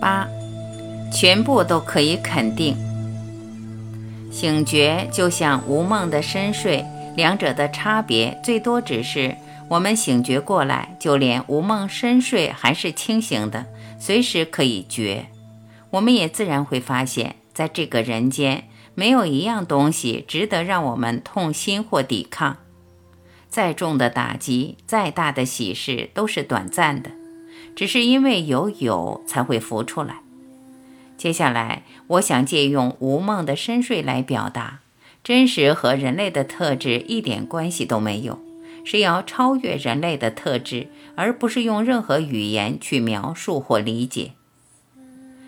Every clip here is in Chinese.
八，全部都可以肯定。醒觉就像无梦的深睡，两者的差别最多只是我们醒觉过来，就连无梦深睡还是清醒的，随时可以觉。我们也自然会发现，在这个人间，没有一样东西值得让我们痛心或抵抗。再重的打击，再大的喜事，都是短暂的。只是因为有有才会浮出来。接下来，我想借用无梦的深睡来表达，真实和人类的特质一点关系都没有，是要超越人类的特质，而不是用任何语言去描述或理解。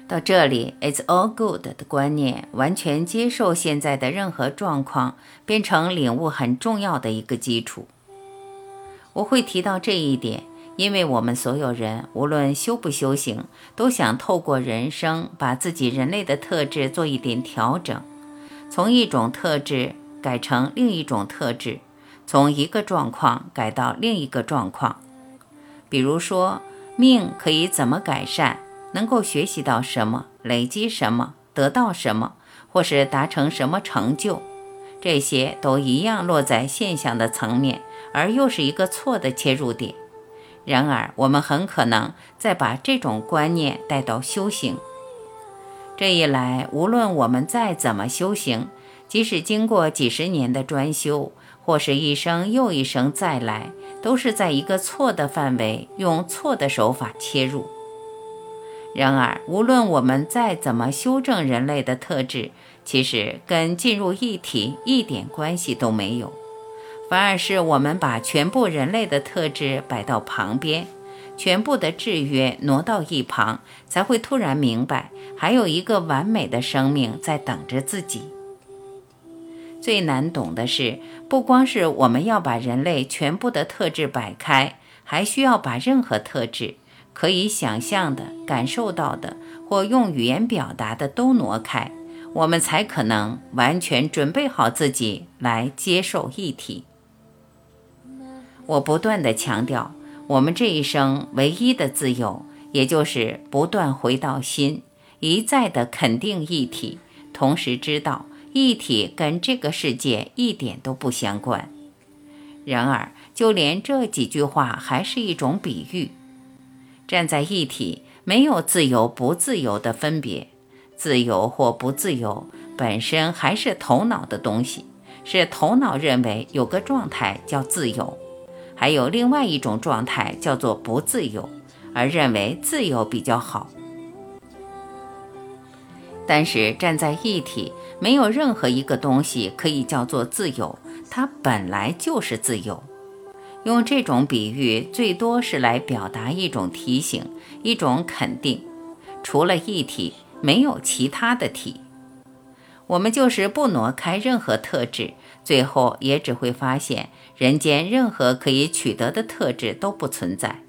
到这里，“It's all good” 的观念，完全接受现在的任何状况，变成领悟很重要的一个基础。我会提到这一点。因为我们所有人，无论修不修行，都想透过人生，把自己人类的特质做一点调整，从一种特质改成另一种特质，从一个状况改到另一个状况。比如说，命可以怎么改善，能够学习到什么，累积什么，得到什么，或是达成什么成就，这些都一样落在现象的层面，而又是一个错的切入点。然而，我们很可能再把这种观念带到修行。这一来，无论我们再怎么修行，即使经过几十年的专修，或是一生又一生再来，都是在一个错的范围，用错的手法切入。然而，无论我们再怎么修正人类的特质，其实跟进入一体一点关系都没有。反而是我们把全部人类的特质摆到旁边，全部的制约挪到一旁，才会突然明白，还有一个完美的生命在等着自己。最难懂的是，不光是我们要把人类全部的特质摆开，还需要把任何特质可以想象的、感受到的或用语言表达的都挪开，我们才可能完全准备好自己来接受一体。我不断地强调，我们这一生唯一的自由，也就是不断回到心，一再的肯定一体，同时知道一体跟这个世界一点都不相关。然而，就连这几句话还是一种比喻。站在一体，没有自由不自由的分别，自由或不自由本身还是头脑的东西，是头脑认为有个状态叫自由。还有另外一种状态叫做不自由，而认为自由比较好。但是站在一体，没有任何一个东西可以叫做自由，它本来就是自由。用这种比喻，最多是来表达一种提醒，一种肯定。除了一体，没有其他的体。我们就是不挪开任何特质，最后也只会发现。人间任何可以取得的特质都不存在。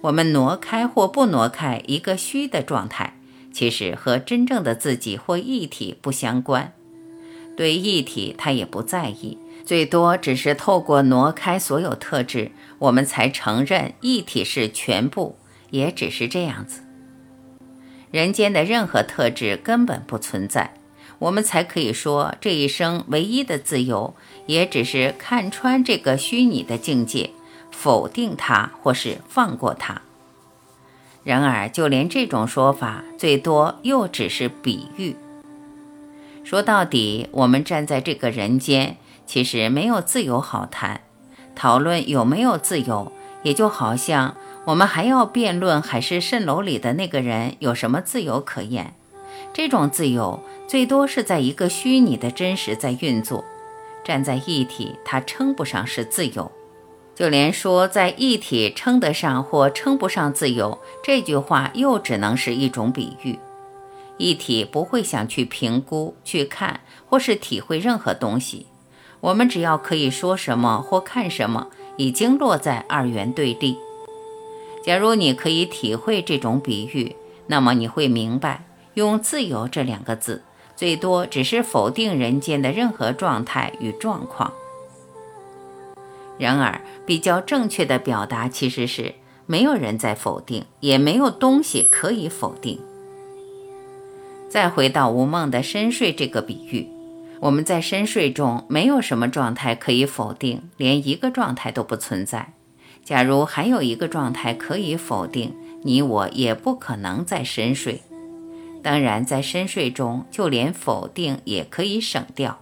我们挪开或不挪开一个虚的状态，其实和真正的自己或一体不相关。对一体，他也不在意，最多只是透过挪开所有特质，我们才承认一体是全部，也只是这样子。人间的任何特质根本不存在。我们才可以说，这一生唯一的自由，也只是看穿这个虚拟的境界，否定它，或是放过它。然而，就连这种说法，最多又只是比喻。说到底，我们站在这个人间，其实没有自由好谈。讨论有没有自由，也就好像我们还要辩论海市蜃楼里的那个人有什么自由可言。这种自由。最多是在一个虚拟的真实在运作，站在一体，它称不上是自由。就连说在一体称得上或称不上自由，这句话又只能是一种比喻。一体不会想去评估、去看或是体会任何东西。我们只要可以说什么或看什么，已经落在二元对立。假如你可以体会这种比喻，那么你会明白，用“自由”这两个字。最多只是否定人间的任何状态与状况。然而，比较正确的表达其实是：没有人在否定，也没有东西可以否定。再回到无梦的深睡这个比喻，我们在深睡中没有什么状态可以否定，连一个状态都不存在。假如还有一个状态可以否定，你我也不可能再深睡。当然，在深睡中，就连否定也可以省掉。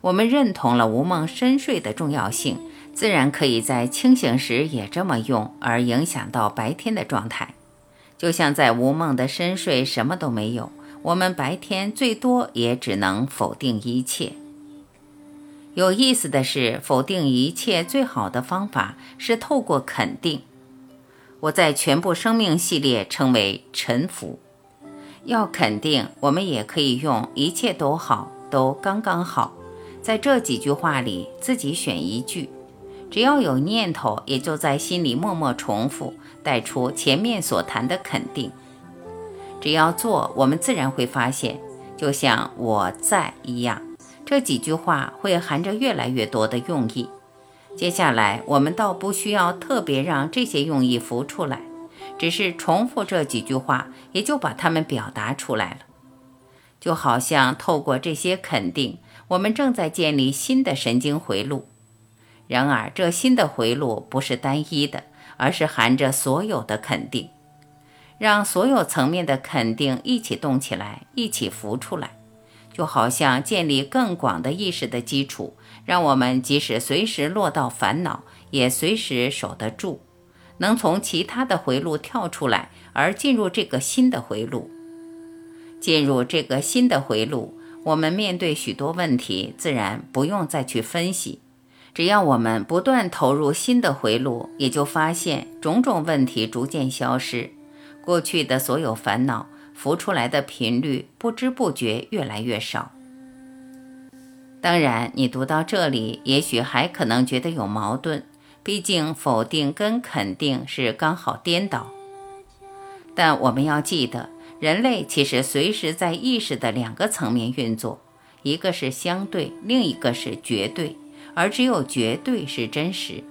我们认同了无梦深睡的重要性，自然可以在清醒时也这么用，而影响到白天的状态。就像在无梦的深睡，什么都没有。我们白天最多也只能否定一切。有意思的是，否定一切最好的方法是透过肯定。我在全部生命系列称为臣服。要肯定，我们也可以用“一切都好，都刚刚好”。在这几句话里，自己选一句，只要有念头，也就在心里默默重复，带出前面所谈的肯定。只要做，我们自然会发现，就像我在一样，这几句话会含着越来越多的用意。接下来，我们倒不需要特别让这些用意浮出来，只是重复这几句话，也就把它们表达出来了。就好像透过这些肯定，我们正在建立新的神经回路。然而，这新的回路不是单一的，而是含着所有的肯定。让所有层面的肯定一起动起来，一起浮出来，就好像建立更广的意识的基础，让我们即使随时落到烦恼，也随时守得住，能从其他的回路跳出来，而进入这个新的回路。进入这个新的回路，我们面对许多问题，自然不用再去分析，只要我们不断投入新的回路，也就发现种种问题逐渐消失。过去的所有烦恼浮出来的频率，不知不觉越来越少。当然，你读到这里，也许还可能觉得有矛盾，毕竟否定跟肯定是刚好颠倒。但我们要记得，人类其实随时在意识的两个层面运作，一个是相对，另一个是绝对，而只有绝对是真实。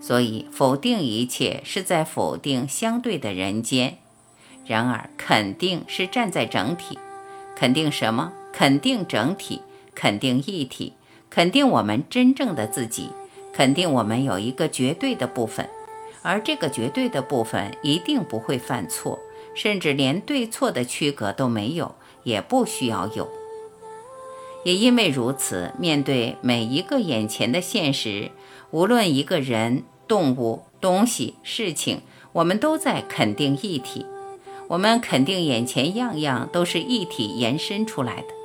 所以，否定一切是在否定相对的人间；然而，肯定是站在整体，肯定什么？肯定整体，肯定一体，肯定我们真正的自己，肯定我们有一个绝对的部分，而这个绝对的部分一定不会犯错，甚至连对错的区隔都没有，也不需要有。也因为如此，面对每一个眼前的现实。无论一个人、动物、东西、事情，我们都在肯定一体。我们肯定眼前样样都是一体延伸出来的。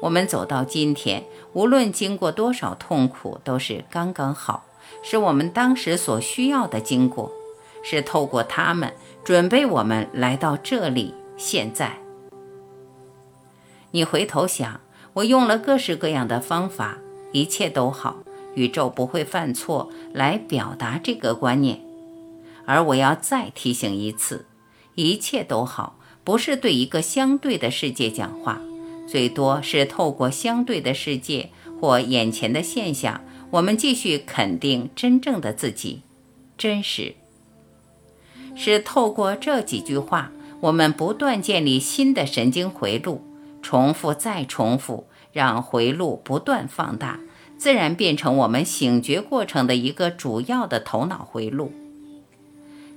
我们走到今天，无论经过多少痛苦，都是刚刚好，是我们当时所需要的经过，是透过他们准备我们来到这里。现在，你回头想，我用了各式各样的方法，一切都好。宇宙不会犯错，来表达这个观念。而我要再提醒一次，一切都好，不是对一个相对的世界讲话，最多是透过相对的世界或眼前的现象，我们继续肯定真正的自己，真实。是透过这几句话，我们不断建立新的神经回路，重复再重复，让回路不断放大。自然变成我们醒觉过程的一个主要的头脑回路。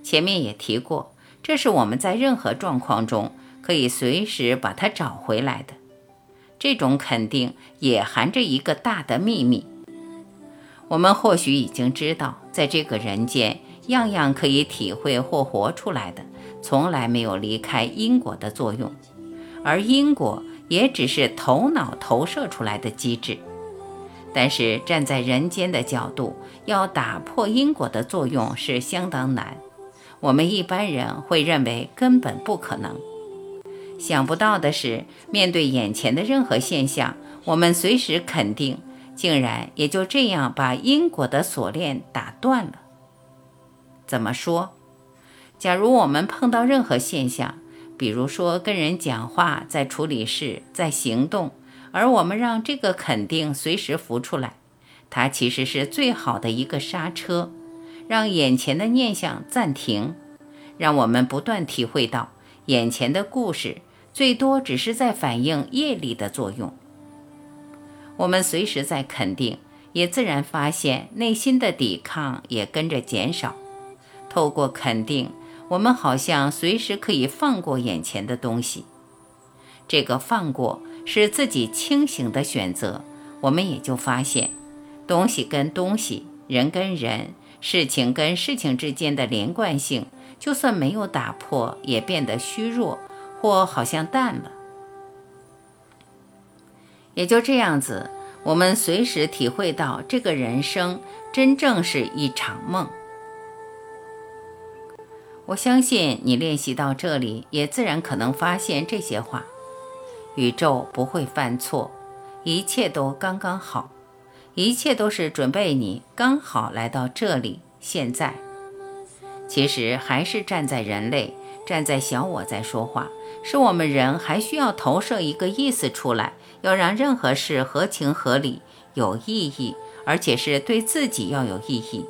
前面也提过，这是我们在任何状况中可以随时把它找回来的。这种肯定也含着一个大的秘密。我们或许已经知道，在这个人间，样样可以体会或活出来的，从来没有离开因果的作用，而因果也只是头脑投射出来的机制。但是站在人间的角度，要打破因果的作用是相当难。我们一般人会认为根本不可能。想不到的是，面对眼前的任何现象，我们随时肯定，竟然也就这样把因果的锁链打断了。怎么说？假如我们碰到任何现象，比如说跟人讲话，在处理事，在行动。而我们让这个肯定随时浮出来，它其实是最好的一个刹车，让眼前的念想暂停，让我们不断体会到眼前的故事最多只是在反映业力的作用。我们随时在肯定，也自然发现内心的抵抗也跟着减少。透过肯定，我们好像随时可以放过眼前的东西。这个放过是自己清醒的选择，我们也就发现，东西跟东西、人跟人、事情跟事情之间的连贯性，就算没有打破，也变得虚弱，或好像淡了。也就这样子，我们随时体会到，这个人生真正是一场梦。我相信你练习到这里，也自然可能发现这些话：宇宙不会犯错，一切都刚刚好，一切都是准备你刚好来到这里。现在，其实还是站在人类、站在小我在说话，是我们人还需要投射一个意思出来。要让任何事合情合理、有意义，而且是对自己要有意义。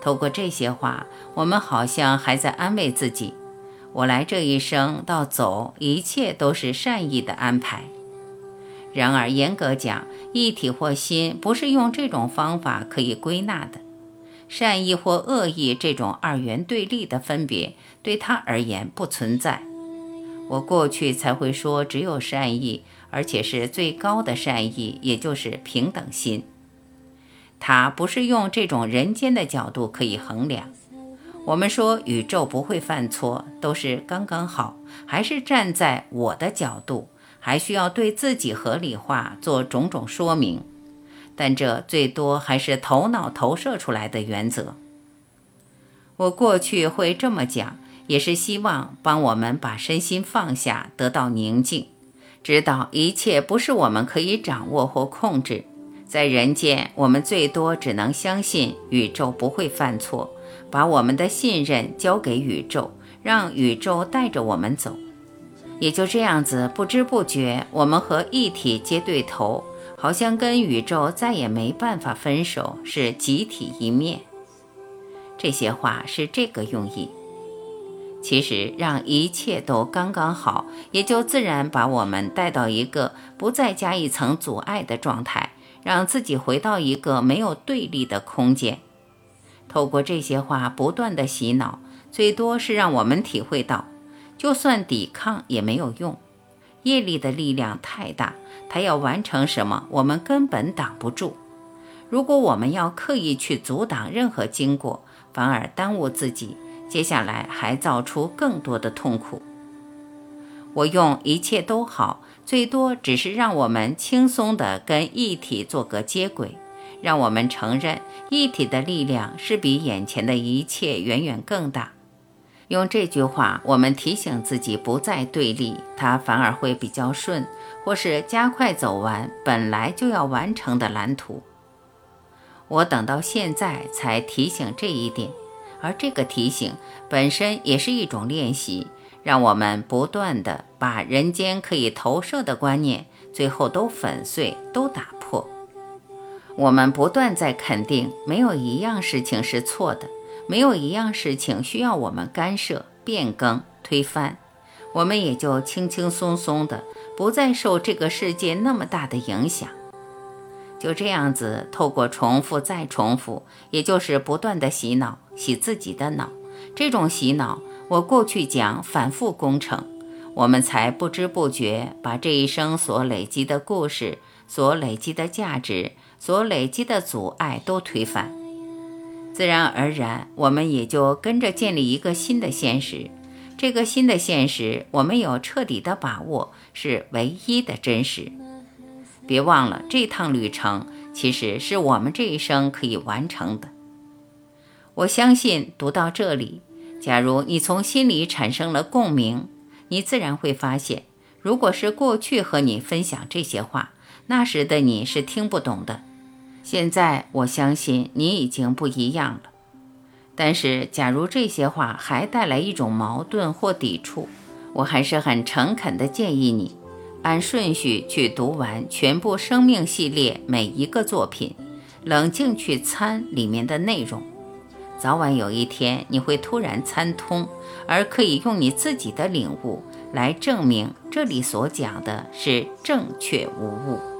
透过这些话，我们好像还在安慰自己：我来这一生到走，一切都是善意的安排。然而，严格讲，一体或心不是用这种方法可以归纳的。善意或恶意这种二元对立的分别，对他而言不存在。我过去才会说只有善意。而且是最高的善意，也就是平等心。它不是用这种人间的角度可以衡量。我们说宇宙不会犯错，都是刚刚好，还是站在我的角度，还需要对自己合理化，做种种说明。但这最多还是头脑投射出来的原则。我过去会这么讲，也是希望帮我们把身心放下，得到宁静。知道一切不是我们可以掌握或控制，在人间，我们最多只能相信宇宙不会犯错，把我们的信任交给宇宙，让宇宙带着我们走。也就这样子，不知不觉，我们和一体接对头，好像跟宇宙再也没办法分手，是集体一面。这些话是这个用意。其实让一切都刚刚好，也就自然把我们带到一个不再加一层阻碍的状态，让自己回到一个没有对立的空间。透过这些话不断的洗脑，最多是让我们体会到，就算抵抗也没有用，业力的力量太大，它要完成什么，我们根本挡不住。如果我们要刻意去阻挡任何经过，反而耽误自己。接下来还造出更多的痛苦。我用一切都好，最多只是让我们轻松地跟一体做个接轨，让我们承认一体的力量是比眼前的一切远远更大。用这句话，我们提醒自己不再对立，它反而会比较顺，或是加快走完本来就要完成的蓝图。我等到现在才提醒这一点。而这个提醒本身也是一种练习，让我们不断的把人间可以投射的观念，最后都粉碎、都打破。我们不断在肯定，没有一样事情是错的，没有一样事情需要我们干涉、变更、推翻，我们也就轻轻松松的，不再受这个世界那么大的影响。就这样子，透过重复再重复，也就是不断的洗脑，洗自己的脑。这种洗脑，我过去讲反复工程，我们才不知不觉把这一生所累积的故事、所累积的价值、所累积的阻碍都推翻。自然而然，我们也就跟着建立一个新的现实。这个新的现实，我们有彻底的把握，是唯一的真实。别忘了，这趟旅程其实是我们这一生可以完成的。我相信，读到这里，假如你从心里产生了共鸣，你自然会发现，如果是过去和你分享这些话，那时的你是听不懂的。现在，我相信你已经不一样了。但是，假如这些话还带来一种矛盾或抵触，我还是很诚恳地建议你。按顺序去读完全部生命系列每一个作品，冷静去参里面的内容，早晚有一天你会突然参通，而可以用你自己的领悟来证明这里所讲的是正确无误。